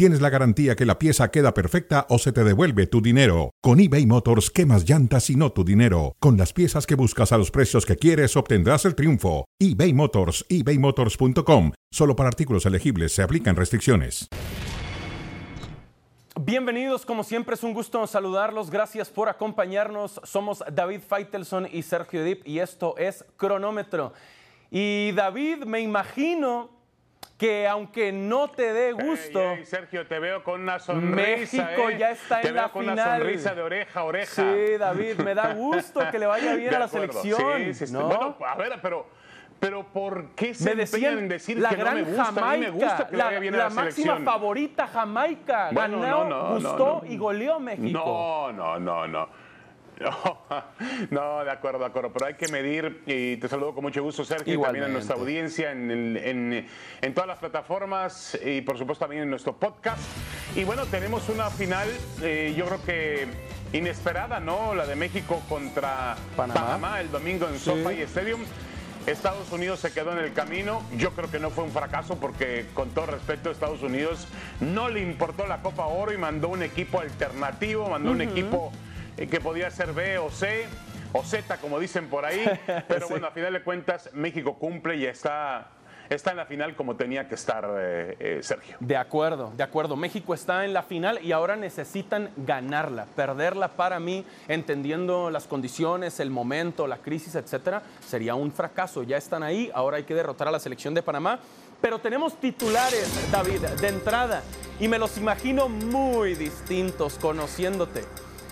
tienes la garantía que la pieza queda perfecta o se te devuelve tu dinero. Con eBay Motors, quemas llantas y no tu dinero. Con las piezas que buscas a los precios que quieres, obtendrás el triunfo. eBay Motors, ebaymotors.com. Solo para artículos elegibles se aplican restricciones. Bienvenidos, como siempre es un gusto saludarlos. Gracias por acompañarnos. Somos David Feitelson y Sergio Dip y esto es Cronómetro. Y David, me imagino que aunque no te dé gusto. Ey, ey, Sergio, te veo con una sonrisa. México ¿eh? ya está te en veo la con final. una sonrisa de oreja a oreja. Sí, David, me da gusto que le vaya bien a la selección. Sí, sí. ¿no? Bueno, a ver, pero, pero ¿por qué se me decían en decir la que no gran me gusta? Jamaica, a mí me gusta que la, vaya bien a la la máxima selección. favorita Jamaica. Bueno, Ganó, no, no, no, gustó no. y goleó México. No, no, no, no. No, no, de acuerdo, de acuerdo, pero hay que medir y te saludo con mucho gusto Sergio y también a nuestra audiencia en, el- en- en todas las plataformas y por supuesto también en nuestro podcast. Y bueno, tenemos una final, eh, yo creo que inesperada, ¿no? La de México contra Panamá. el domingo en SoFi Stadium. Estados Unidos se quedó en el camino. Yo creo que no fue un fracaso porque, con todo respeto, Estados Unidos no le importó la Copa Oro y mandó un equipo alternativo, mandó un equipo que podía ser B o C o Z, como dicen por ahí. Pero Sí. bueno, a final de cuentas, México cumple y está, está en la final como tenía que estar, eh, eh, Sergio. De acuerdo, de acuerdo. México está en la final y ahora necesitan ganarla. Perderla para mí, entendiendo las condiciones, el momento, la crisis, etcétera, sería un fracaso. Ya están ahí, ahora hay que derrotar a la selección de Panamá. Pero tenemos titulares, David, de entrada, y me los imagino muy distintos conociéndote.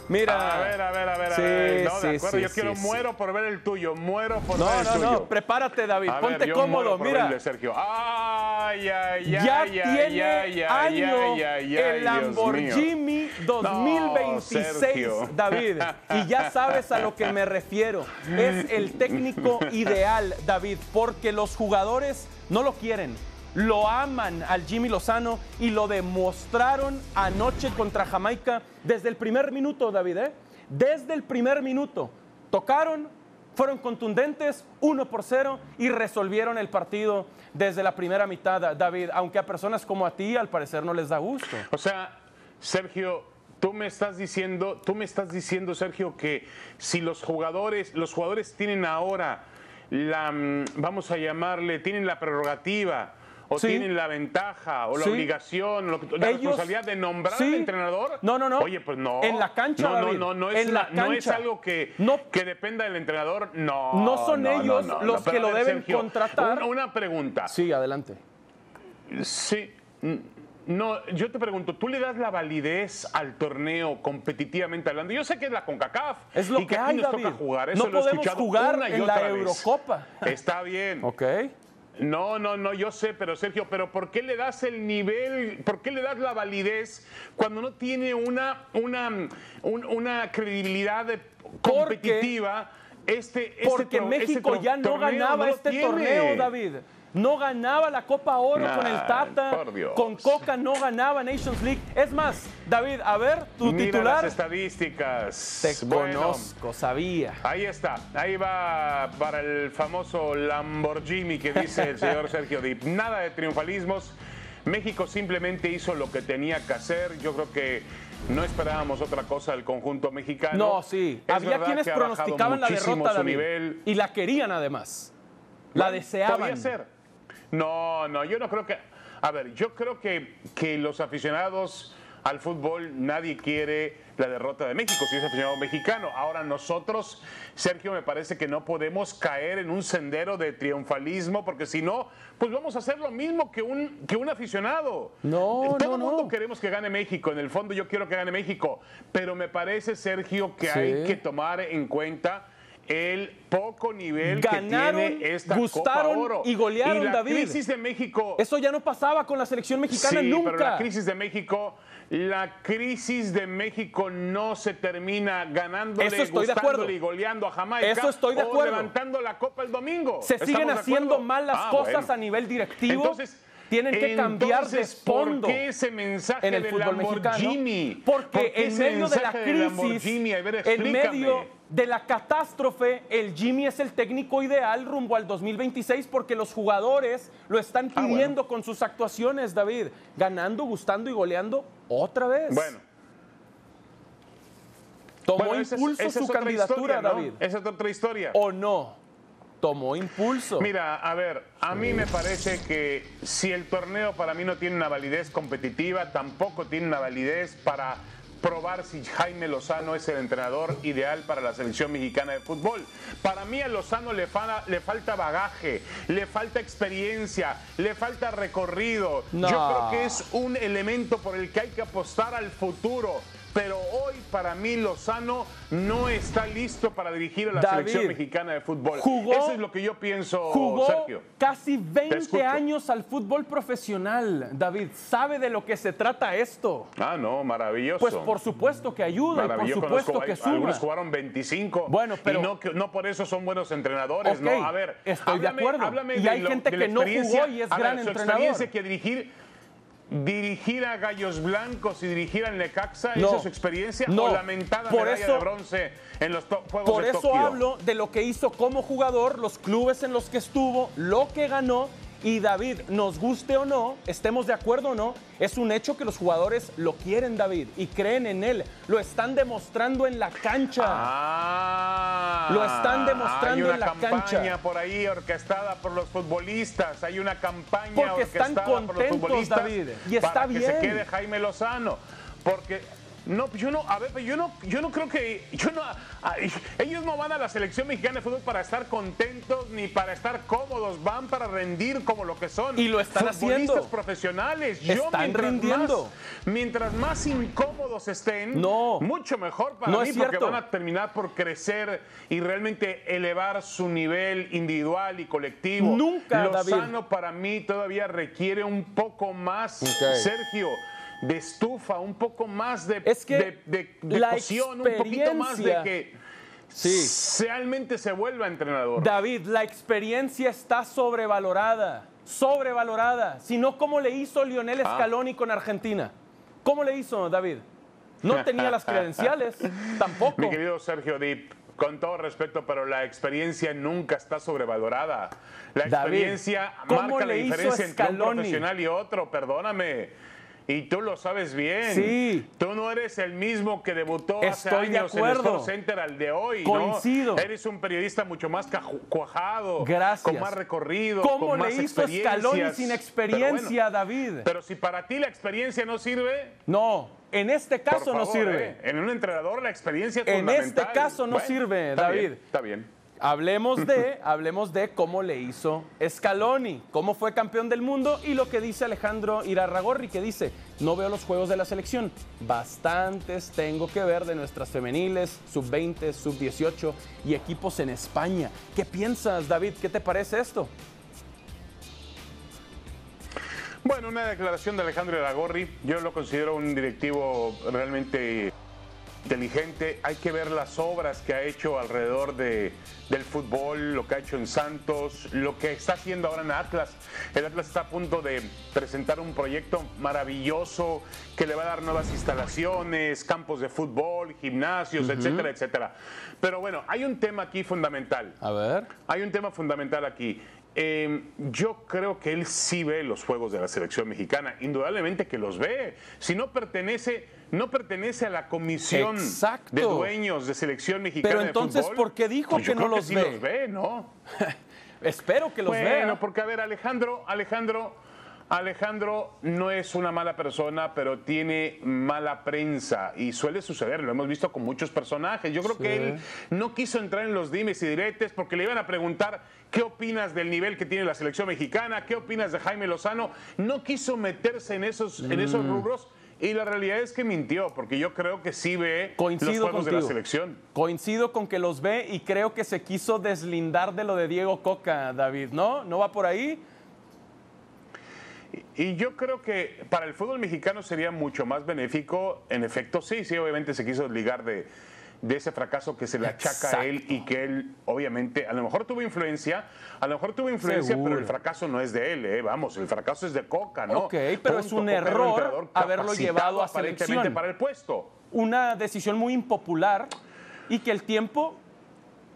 Mira. A ver, a ver, a ver, a Sí, ver. No, de acuerdo. sí, yo quiero, sí, muero por ver el tuyo, muero por No, ver el no, tuyo. no, prepárate, David. A Ponte ver, yo cómodo, muero por mira. de Sergio. Ay, ay, ya ay, tiene ay, ay, ay, año ay, ay, el ay. Lamborghini 2026, Sergio. David. Y ya sabes a lo que me refiero. Es el técnico ideal, David, porque los jugadores no lo quieren. Lo aman al Jimmy Lozano y lo demostraron anoche contra Jamaica desde el primer minuto, David. ¿eh? Desde el primer minuto. Tocaron, fueron contundentes, uno por cero, y resolvieron el partido desde la primera mitad, David, aunque a personas como a ti al parecer no les da gusto. O sea, Sergio, tú me estás diciendo, tú me estás diciendo, Sergio, que si los jugadores, los jugadores tienen ahora la, mm, vamos a llamarle, tienen la prerrogativa. O Sí. tienen la ventaja, o la Sí. obligación, o lo- la Ellos- responsabilidad de nombrar Sí. al entrenador. No, no, no. Oye, pues no. En la cancha, No, no, David. no, no es, En la- la no es algo que, No. que dependa del entrenador. No. No son ellos los que lo deben Sergio, contratar. Una, una pregunta. Sí, adelante. Sí. No, yo te pregunto, ¿tú le das la validez al torneo competitivamente hablando? Yo sé que es la CONCACAF. Es lo y que aquí hay, nos David. toca jugar. No Eso lo he podemos escuchado jugar una y en la otra vez. Eurocopa. Está bien. Ok. No, no, no, yo sé, pero Sergio, pero ¿por qué le das el nivel, por qué le das la validez cuando no tiene una, una, un- una credibilidad de- competitiva? Este, este Porque México este tro- ya no ganaba no este tiene. torneo, David. No ganaba la Copa Oro con el Tata. Con Coca no ganaba Nations League. Es más, David, a ver, tu Mira titular. las estadísticas. Te Bueno, conozco, sabía. Ahí está, ahí va para el famoso Lamborghini que dice el señor Sergio Dip. Nada de triunfalismos. México simplemente hizo lo que tenía que hacer. Yo creo que no esperábamos otra cosa del conjunto mexicano. No, sí. Es Había quienes pronosticaban la derrota, David. nivel. Y la querían además. La Bueno, deseaban. Podía ser. No, no, yo no creo que. A ver, yo creo que, que los aficionados al fútbol, nadie quiere la derrota de México, si es aficionado mexicano. Ahora nosotros, Sergio, me parece que no podemos caer en un sendero de triunfalismo, porque si no, pues vamos a hacer lo mismo que un, que un aficionado. No, Todo no, el mundo no. queremos que gane México, en el fondo yo quiero que gane México, pero me parece, Sergio, que Sí. hay que tomar en cuenta el poco nivel Ganaron, que tiene esta gustaron Copa Oro. y golearon, y la David. crisis de México. Eso ya no pasaba con la selección mexicana sí, nunca. pero la crisis de México, la crisis de México no se termina ganándole, Eso estoy de gustándole acuerdo. y goleando a Jamaica. Eso estoy de o acuerdo. levantando la copa el domingo. Se siguen ¿Estamos de haciendo mal las Ah, cosas bueno. a nivel directivo. Entonces, tienen que cambiar de fondo. ¿Por qué ese mensaje en el fútbol mexicano. Porque ¿Por qué en medio de la crisis, Lamborghini? A ver, en medio de la catástrofe, el Jimmy es el técnico ideal rumbo al 2026 porque los jugadores lo están Ah, pidiendo con sus actuaciones, David. Ganando, gustando y goleando otra vez. Bueno. Tomó bueno, esa es- impulso esa su candidatura, historia, ¿no? David. Esa es otra historia. ¿O no? Tomó impulso. Mira, a ver, a mí me parece que si el torneo para mí no tiene una validez competitiva, tampoco tiene una validez para probar si Jaime Lozano es el entrenador ideal para la selección mexicana de fútbol. Para mí a Lozano le, le falta bagaje, le falta experiencia, le falta recorrido. No. Yo creo que es un elemento por el que hay que apostar al futuro. Pero hoy para mí Lozano no está listo para dirigir a la David, selección mexicana de fútbol. jugó- Eso es lo que yo pienso, Jugó Sergio. casi Te 20 escucho. años al fútbol profesional, David. ¿Sabe de lo que se trata esto? Ah, no, maravilloso. Pues por supuesto que ayuda y por supuesto Conozco- que suma. Algunos jugaron 25. Bueno, pero- Y no, por eso son buenos entrenadores, Ok, ¿no? A ver. estoy de acuerdo. háblame Y de hay lo- gente de que no jugó y es a ver, gran su entrenador. experiencia que dirigir. Dirigir a Gallos Blancos y dirigir al Necaxa, No. ¿esa es su experiencia? No. O lamentada Por medalla eso- de bronce en los Juegos Por de eso Tokio. hablo de lo que hizo como jugador, los clubes en los que estuvo, lo que ganó. Y David, nos guste o no, estemos de acuerdo o no, es un hecho que los jugadores lo quieren, David, y creen en él. Lo están demostrando en la cancha. Ah, Lo están demostrando hay una en la campaña cancha. por ahí orquestada por los futbolistas. Hay una campaña Porque están orquestada por los contentos, futbolistas David, y está para que se bien. quede Jaime Lozano. Porque no, yo no, a ver, yo no, yo no creo que, yo no, ellos no van a la selección mexicana de fútbol para estar contentos ni para estar cómodos, van para rendir como lo que son. Y lo están futbolistas haciendo. profesionales. Yo Están mientras rindiendo. Más, mientras más incómodos estén, No. mucho mejor para No mí es porque cierto. van a terminar por crecer y realmente elevar su nivel individual y colectivo. Nunca, Lozano David. para mí todavía requiere un poco más. Sergio, de estufa, un poco más de, Es que de, de- de la cocción, un poquito más de que Sí. realmente se vuelva entrenador. David, la experiencia está sobrevalorada, sobrevalorada. Si no, ¿cómo le hizo Lionel Ah. Scaloni con Argentina? ¿Cómo le hizo, David? No tenía las credenciales, tampoco. Mi querido Sergio Dip, con todo respeto, pero la experiencia nunca está sobrevalorada. La David, experiencia ¿cómo marca la diferencia entre un profesional y otro, perdóname. Y tú lo sabes bien. Sí. Tú no eres el mismo que debutó hace Estoy de años en el Center al de hoy. ¿no? Coincido. Eres un periodista mucho más cuajado. Gracias. Con más recorrido. ¿Cómo con le más hizo. Scaloni sin Pero experiencia, bueno, David? Pero si para ti la experiencia no sirve, No, en este caso no sirve. eh, En un entrenador la experiencia es En fundamental. este caso no Bueno, sirve, está David. bien, está bien. Hablemos de, hablemos de cómo le hizo Scaloni, cómo fue campeón del mundo y lo que dice Alejandro Irarragorri, que dice, no veo los juegos de la selección, bastantes tengo que ver de nuestras femeniles, sub-20, sub-18 y equipos en España. ¿Qué piensas, David? ¿Qué te parece esto? Bueno, una declaración de Alejandro Iragorri. Yo lo considero un directivo realmente inteligente. Hay que ver las obras que ha hecho alrededor de, del fútbol, lo que ha hecho en Santos, lo que está haciendo ahora en Atlas. El Atlas está a punto de presentar un proyecto maravilloso que le va a dar nuevas instalaciones, campos de fútbol, gimnasios, etcétera, etcétera. Pero bueno, hay un tema aquí fundamental. A ver. Hay un tema fundamental aquí. Eh, yo creo que él sí ve los juegos de la selección mexicana, indudablemente que los ve. Si no pertenece, no pertenece a la comisión Exacto. de dueños de selección mexicana Pero de entonces, fútbol, ¿por qué dijo pues yo que no creo los sí ve? los ve, ¿no? Espero que los bueno, vea. porque a ver, Alejandro, Alejandro, Alejandro no es una mala persona, pero tiene mala prensa y suele suceder, lo hemos visto con muchos personajes. Yo creo que él no quiso entrar en los dimes y diretes porque le iban a preguntar qué opinas del nivel que tiene la selección mexicana, qué opinas de Jaime Lozano. No quiso meterse en esos, en esos Mm. rubros. Y la realidad es que mintió, porque yo creo que sí ve Coincido los juegos de la selección. Coincido con que los ve y creo que se quiso deslindar de lo de Diego Coca, David, ¿no? ¿No va por ahí? Y yo creo que para el fútbol mexicano sería mucho más benéfico, en efecto, sí, sí, obviamente se quiso desligar de, de ese fracaso que se le achaca a él y que él, obviamente, a lo mejor tuvo influencia, a lo mejor tuvo influencia, pero el fracaso no es de él, ¿eh? vamos, el fracaso es de Coca, ¿no? Ok, pero es un error haberlo llevado a selección. para el puesto. Una decisión muy impopular y que el tiempo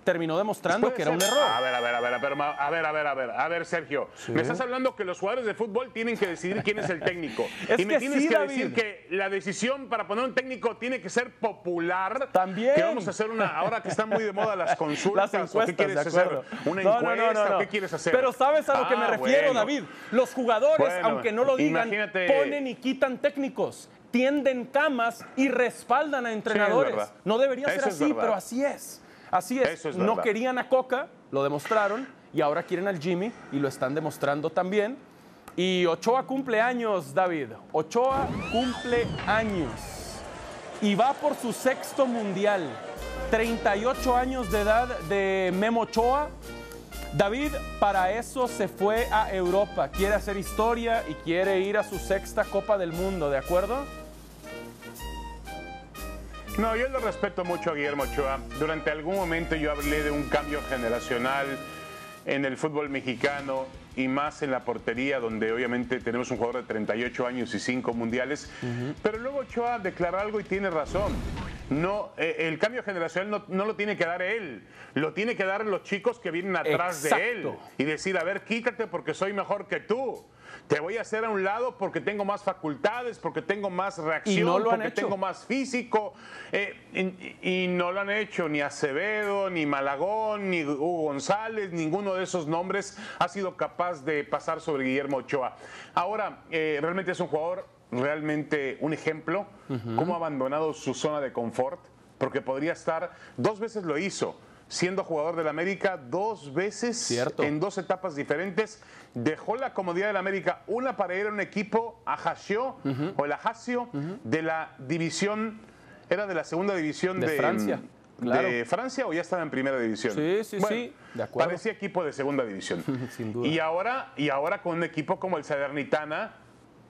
terminó demostrando que era un error. A ver, a ver, a ver, a ver, a ver, a ver, a ver, a ver, Sergio. Me estás hablando que los jugadores de fútbol tienen que decidir quién es el técnico. y me tienes que decir que la decisión para poner un técnico tiene que ser popular. También. Que vamos a hacer una, ahora que están muy de moda las consultas. Las encuestas, ¿Qué quieres hacer? ¿Una encuesta? ¿Qué quieres hacer? Pero sabes a lo que me ah, refiero, David. Los jugadores, aunque no lo digan, ponen y quitan técnicos tienden camas y respaldan a entrenadores. no debería ser así, pero así es. Así es, no querían a Coca, lo demostraron, y ahora quieren al Jimmy y lo están demostrando también. Y Ochoa cumple años, David. Ochoa cumple años. Y va por su sexto mundial. 38 años de edad de Memo Ochoa. David para eso se fue a Europa. Quiere hacer historia y quiere ir a su sexta Copa del Mundo, ¿de acuerdo? No, yo lo respeto mucho a Guillermo Ochoa. Durante algún momento yo hablé de un cambio generacional en el fútbol mexicano y más en la portería, donde obviamente tenemos un jugador de 38 años y 5 mundiales. Pero luego Ochoa declara algo y tiene razón. No, eh, el cambio generacional no, lo tiene que dar él, lo tiene que dar los chicos que vienen atrás de él. Y decir, a ver, quítate porque soy mejor que tú. Te voy a hacer a un lado porque tengo más facultades, porque tengo más reacción, porque tengo más físico. Eh, y, no lo han hecho ni Acevedo, ni Malagón, ni Hugo González, ninguno de esos nombres ha sido capaz de pasar sobre Guillermo Ochoa. Ahora, eh, realmente es un jugador, realmente un ejemplo, cómo ha abandonado su zona de confort, porque podría estar, dos veces lo hizo siendo jugador del América dos veces en dos etapas diferentes. Dejó la comodidad del América, una para ir a un equipo Ajaccio o el Ajaccio de la división, era de la segunda división de, Francia. ¿De Francia o ya estaba en primera división? Sí, sí, sí. De acuerdo. Parecía equipo de segunda división. Sin duda. Y ahora, y ahora con un equipo como el Salernitana,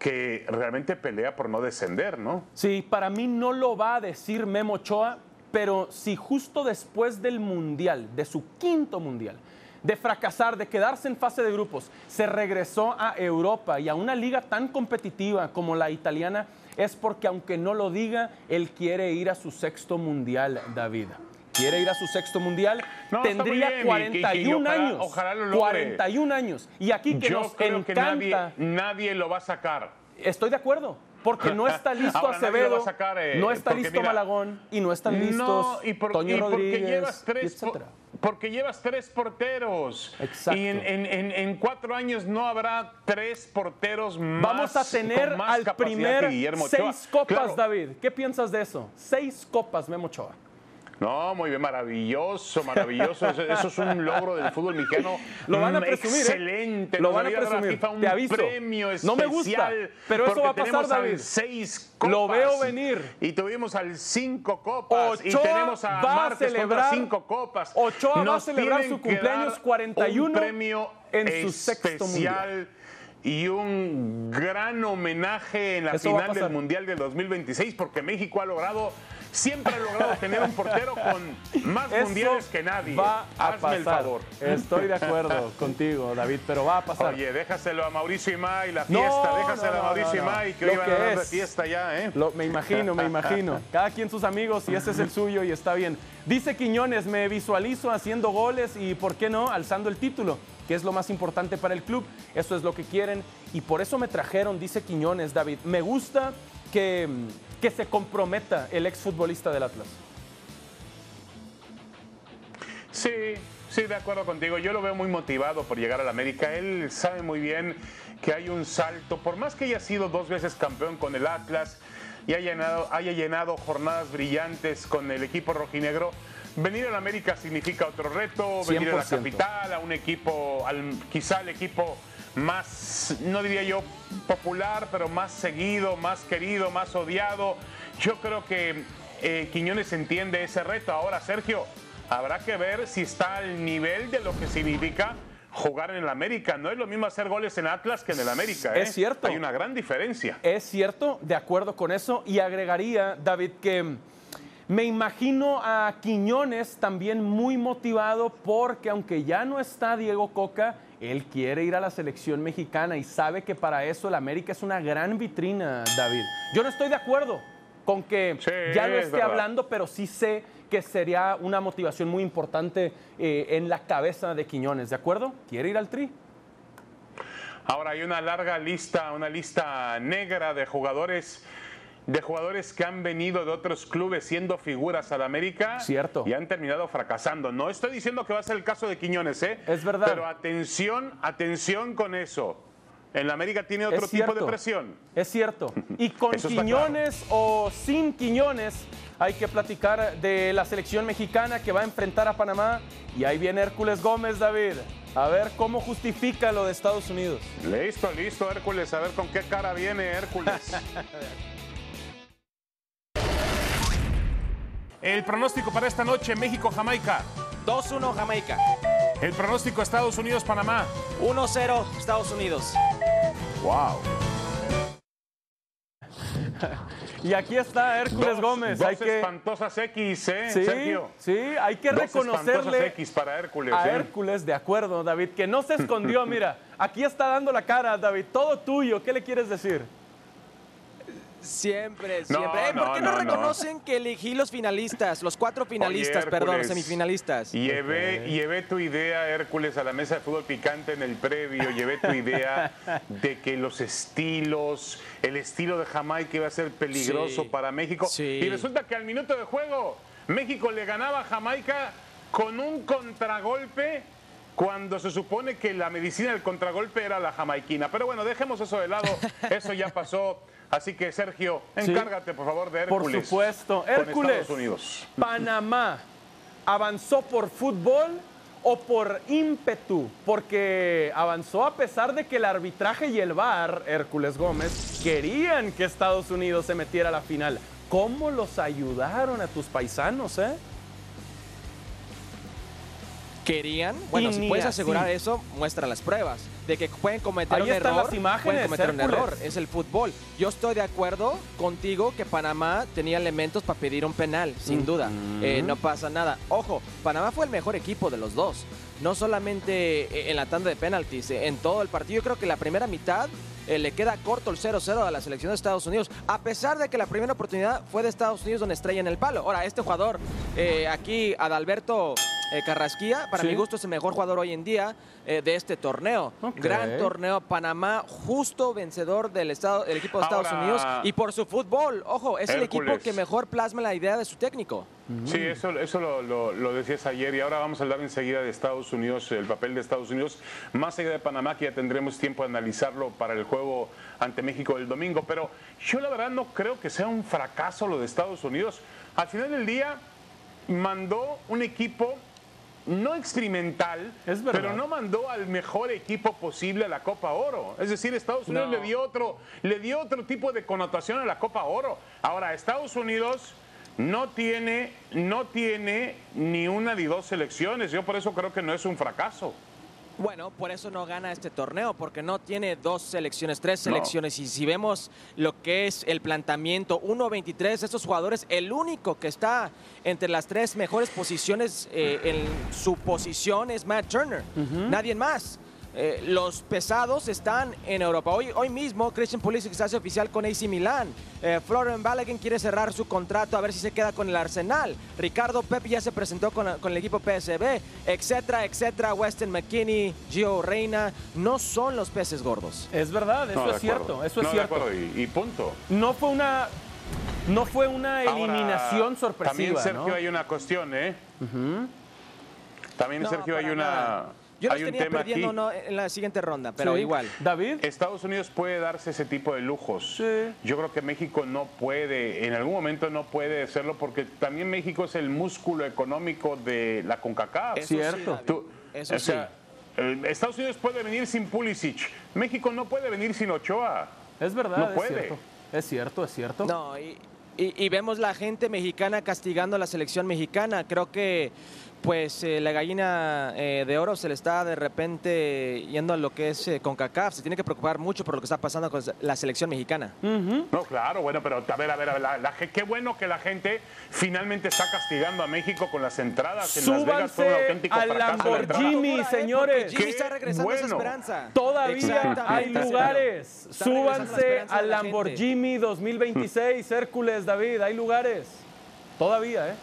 que realmente pelea por no descender, ¿no? Sí, para mí no lo va a decir Memo Ochoa, pero si justo después del Mundial, de su quinto Mundial, de fracasar, de quedarse en fase de grupos, se regresó a Europa y a una liga tan competitiva como la italiana, es porque aunque no lo diga, él quiere ir a su sexto Mundial, David. Quiere ir a su sexto mundial, tendría 41 años. Ojalá lo 41 años. Y aquí que nos encanta, nadie, nadie lo va a sacar. Estoy de acuerdo porque no está listo Acevedo, eh, no está listo Malagón y no están listos y Toño Rodríguez, porque llevas tres, porque llevas tres porteros. Exacto. Y en, cuatro años no habrá tres porteros más. Vamos a tener al primer seis copas, David. ¿Qué piensas de eso? Seis copas, Memo Ochoa. No, muy bien, maravilloso, maravilloso. Eso, es un logro del fútbol mexicano. Lo van a presumir. ¿eh? Excelente. Lo van a presumir. un Te aviso. premio especial. No me gusta, pero eso va a pasar, David. Seis copas. Lo veo venir. Y tuvimos al cinco copas. y tenemos a va a celebrar, cinco copas. Ochoa va a celebrar su cumpleaños 41 un premio en su sexto mundial y un gran homenaje en la final del Mundial del 2026 porque México ha logrado siempre ha logrado tener un portero con más mundiales que nadie. Va a Hazme el favor. Estoy de acuerdo contigo, David, pero va a pasar. Oye, déjaselo a Mauricio y la fiesta. déjaselo a Mauricio y que hoy van a dar de fiesta ya, ¿eh? me imagino, me imagino. Cada quien sus amigos y ese es el suyo y está bien. Dice Quiñones, me visualizo haciendo goles y, ¿por qué no?, alzando el título, que es lo más importante para el club. Eso es lo que quieren y por eso me trajeron, dice Quiñones, David. Me gusta que que se comprometa el exfutbolista del Atlas. Sí, sí, de acuerdo contigo. Yo lo veo muy motivado por llegar al América. Él sabe muy bien que hay un salto. Por más que haya sido dos veces campeón con el Atlas y haya llenado, haya llenado jornadas brillantes con el equipo rojinegro, venir al América significa otro reto. Venir a la capital, a un equipo, al, quizá el equipo más, no diría yo popular, pero más seguido, más querido, más odiado. Yo creo que eh, Quiñones entiende ese reto. Ahora, Sergio, habrá que ver si está al nivel de lo que significa jugar en el América. No es lo mismo hacer goles en Atlas que en el América. Es ¿eh? cierto. Hay una gran diferencia. Es cierto, de acuerdo con eso. Y agregaría, David, que Me imagino a Quiñones también muy motivado porque aunque ya no está Diego Coca, él quiere ir a la selección mexicana y sabe que para eso el América es una gran vitrina, David. Yo no estoy de acuerdo con que Sí, ya lo es esté hablando, pero sí sé que sería una motivación muy importante eh, en la cabeza de Quiñones, ¿de acuerdo? ¿Quiere ir al Tri? Ahora hay una larga lista, una lista negra de jugadores de jugadores que han venido de otros clubes siendo figuras al América Cierto. y han terminado fracasando. No estoy diciendo que va a ser el caso de Quiñones, ¿eh? Es verdad. Pero atención, atención con eso. En la América tiene otro tipo de presión. Es cierto. Y con Quiñones o sin Quiñones, hay que platicar de la selección mexicana que va a enfrentar a Panamá. Y ahí viene Hércules Gómez, David. A ver cómo justifica lo de Estados Unidos. Listo, listo, Hércules. A ver con qué cara viene Hércules. El pronóstico para esta noche, México-Jamaica. 2-1 Jamaica. El pronóstico Estados Unidos-Panamá. 1-0 Estados Unidos. Wow. Y aquí está Hércules Dos, Gómez. dos hay que, espantosas X, ¿eh, sí, Sergio? sí, hay que Dos espantosas reconocerle X para Hércules. a ¿eh? Hércules, de acuerdo, David, que no se escondió. Mira, aquí está dando la cara, David. Todo tuyo. ¿Qué le quieres decir? Siempre, No, siempre. Eh, ¿Por no, qué no, no, no. reconocen que elegí los finalistas, los cuatro finalistas, Oye, perdón, los semifinalistas? Llevé, llevé tu idea, Hércules, a la mesa de fútbol picante en el previo. Llevé tu idea de que los estilos, el estilo de Jamaica iba a ser peligroso Sí, para México. sí. Y resulta que al minuto de juego, México le ganaba a Jamaica con un contragolpe. Cuando se supone que la medicina del contragolpe era la jamaiquina. Pero bueno, dejemos eso de lado. Eso ya pasó. Así que, Sergio, Sí. encárgate, por favor, de Por Hércules. supuesto. con Hércules. Estados Unidos. Panamá avanzó por fútbol o por ímpetu, porque avanzó a pesar de que el arbitraje y el VAR, Hércules Gómez, querían que Estados Unidos se metiera a la final. ¿Cómo los ayudaron a tus paisanos, eh? ¿Querían? Bueno, Y si puedes así. asegurar eso, muestra las pruebas. De que pueden cometer Ahí un están error. las imágenes, pueden cometer un error. Es el fútbol. Yo estoy de acuerdo contigo que Panamá tenía elementos para pedir un penal, sin duda. Eh, no pasa nada. Ojo, Panamá fue el mejor equipo de los dos. No solamente eh, en la tanda de penaltis, eh, en todo el partido. Yo creo que la primera mitad eh, le queda corto el 0-0 a la selección de Estados Unidos, a pesar de que la primera oportunidad fue de Estados Unidos donde estrella en el palo. Ahora, este jugador, eh, aquí, Adalberto eh, Carrasquilla, para Sí. mi gusto es el mejor jugador hoy en día eh, de este torneo. Gran torneo, Panamá, justo vencedor del, estado, del equipo de Estados Ahora- Unidos y por su fútbol. Ojo, es el equipo que mejor plasma la idea de su técnico. Sí, eso, eso lo, lo- lo decías ayer y ahora vamos a hablar enseguida de Estados Unidos, el papel de Estados Unidos, más allá de Panamá, que ya tendremos tiempo de analizarlo para el juego ante México el domingo, pero yo la verdad no creo que sea un fracaso lo de Estados Unidos. Al final del día mandó un equipo no experimental, pero no mandó al mejor equipo posible a la Copa Oro. Es decir, Estados Unidos No. le dio otro, le dio otro tipo de connotación a la Copa Oro. Ahora, Estados Unidos no tiene, no tiene ni una ni dos selecciones. Yo por eso creo que no es un fracaso. Bueno, por eso no gana este torneo, porque no tiene dos selecciones, tres No. selecciones. Y si vemos lo que es el planteamiento 1-23, estos jugadores, el único que está entre las tres mejores posiciones eh, en su posición es Matt Turner. Nadie más. Eh, los pesados están en Europa. Hoy, hoy mismo Christian Pulisic se hace oficial con AC Milán. Eh, Florian Balogun quiere cerrar su contrato a ver si se queda con el Arsenal. Ricardo Pep ya se presentó con, con el equipo PSB, etcétera, etcétera. Weston McKinney, Gio Reina, no son los peces gordos. Es verdad, eso No, es cierto, eso es No, de cierto. acuerdo, y, y punto. No fue una no fue una Ahora, eliminación También, sorpresiva, Sergio, ¿no? hay una cuestión, ¿eh? También, No, Sergio, hay una... nada. Yo los hay un tenía tema perdiendo aquí. no, en la siguiente ronda, pero Sí. igual. David, Estados Unidos puede darse ese tipo de lujos. Sí. Yo creo que México no puede, en algún momento no puede hacerlo porque también México es el músculo económico de la CONCACAF. Eso sí, Cierto. David, Tú- Eso o sea, eh, Estados Unidos puede venir sin Pulisic. México no puede venir sin Ochoa. es verdad, no es puede. cierto. Es cierto, es cierto. No, y, y- y vemos la gente mexicana castigando a la selección mexicana. Creo que pues eh, la gallina eh, de oro se le está de repente yendo a lo que es eh, CONCACAF. Se tiene que preocupar mucho por lo que está pasando con la selección mexicana. No, claro, bueno, pero a ver, a ver, a ver, la- la ge- qué bueno que la gente finalmente está castigando a México con las entradas en Las Vegas. Fue un auténtico al la. Lamborghini, señores. Jimmy Qué está regresando a esa bueno. esperanza. Todavía hay lugares. Súbanse al la. Lamborghini 2026, Hércules, David. Hay lugares. Todavía, ¿eh?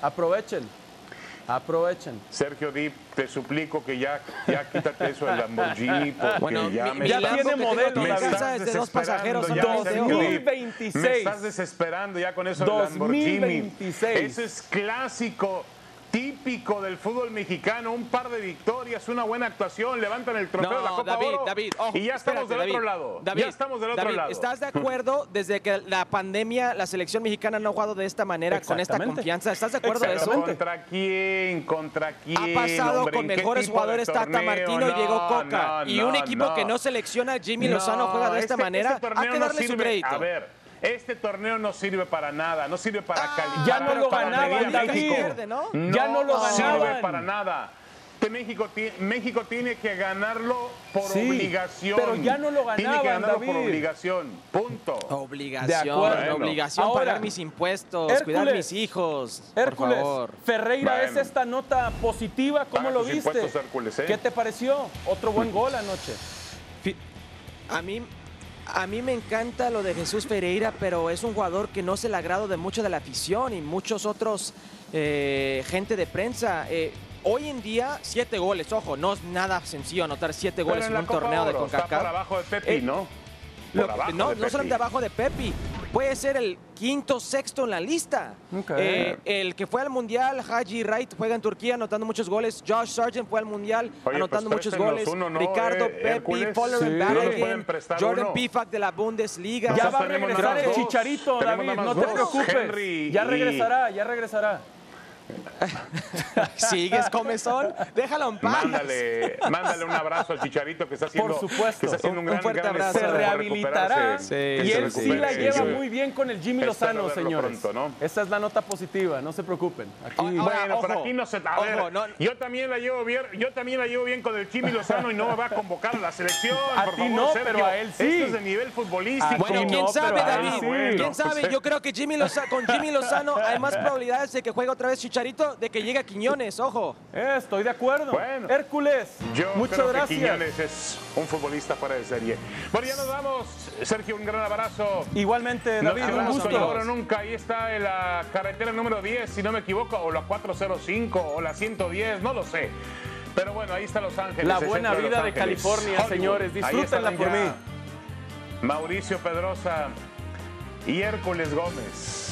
Aprovechen. Aprovechen. Sergio Dip, te suplico que ya, ya quítate eso del Lamborghini porque Bueno, ya mi- me Ya tiene modelo, aquí en David. casa es de dos pasajeros. ya, de Sergio oro. Dip. 2026. Me estás desesperando ya con eso del 2026. Lamborghini. Eso es clásico, típico del fútbol mexicano. Un par de victorias, una buena actuación, levantan el trofeo de la Copa David, Oro David, ojo, y ya estamos espérate, del otro lado. David, ya estamos del otro David, lado. ¿Estás de acuerdo desde que la pandemia la selección mexicana no ha jugado de esta manera, con esta confianza? ¿Estás de acuerdo de eso? ¿Contra quién? ¿Contra quién? Ha pasado hombre? con ¿En qué mejores jugadores Tata? Martino, No, llegó Coca. no, y un no, equipo que no selecciona, Jimmy Lozano No, juega de esta este- manera. este Hay que no darle su crédito. A ver, este torneo no sirve para nada, no sirve para Ah, calificar. ya no lo ganaban, David. ¿no? Ya no lo sirve ganaban. para nada. México, ti- México tiene que ganarlo por Sí, obligación. pero ya no lo Tiene que ganaban, ganarlo por obligación. Punto. Obligación, De acuerdo. obligación Ahora, pagar mis impuestos, cuidar mis hijos. Hércules, por favor. Ferreira es esta nota positiva, ¿cómo Paga lo viste? impuestos, Hércules, ¿eh? ¿Qué te pareció? Otro buen gol anoche. A mí, a mí me encanta lo de Jesús Pereira, pero es un jugador que no es el agrado de mucho de la afición y muchos otros eh, gente de prensa. Eh, hoy en día, siete goles, ojo, no es nada sencillo anotar siete Pero goles en, un Copa torneo de Oro Está por CONCACAF. abajo de Pepi, Eh, ¿no? Lo- Por abajo no, de no Pepi. solamente abajo de Pepi, puede ser el quinto, sexto en la lista. Ok. Eh, el que fue al Mundial, Haji Wright, juega en Turquía anotando muchos goles. Josh Sargent fue al Mundial Oye, anotando pues muchos goles. uno, ¿no, Ricardo eh, Pepi? Foller Sí. Balogun, Jordan uno. Pifak de la Bundesliga. Ya va a regresar el. Chicharito, Tenemos David, no te preocupes. Henry ya y- regresará, ya regresará. ¿Sigues comezón? Déjalo en paz. Mándale, mándale un abrazo al Chicharito que está haciendo, Por supuesto. que está haciendo un, Un gran, fuerte gran abrazo. Se rehabilitará y se él sí la lleva sí. muy bien con el Jimmy Lozano, señores. pronto, ¿no? Esa es la nota positiva, no se preocupen. Aquí Ahora, Bueno, pero ojo, aquí no se. A ojo, ver, no- yo también la llevo bien, yo también la llevo bien con el Jimmy Lozano y no me va a convocar a la selección. A por ti favor, no, Sergio. pero a él sí. Esto es de nivel futbolístico. Bueno, quién no, sabe, David. sí. ¿Quién sabe? Yo creo que Jimmy Loza- con Jimmy Lozano hay más probabilidades de que juegue otra vez Chicharito de que llegue a Quiñones, ojo. Eh, estoy de acuerdo. Bueno. Hércules, Yo muchas creo gracias. que Quiñones es un futbolista fuera de serie. Bueno, ya nos vamos. Sergio, un gran abrazo. Igualmente, Nos David, un quedamos gusto. ahora o nunca. Ahí está en la carretera número 10, si no me equivoco, o la 405 o la 110, no lo sé. Pero bueno, ahí está Los Ángeles. La buena vida de. California, Hollywood. señores. Disfrútenla por mí. Mauricio Pedrosa y Hércules Gómez.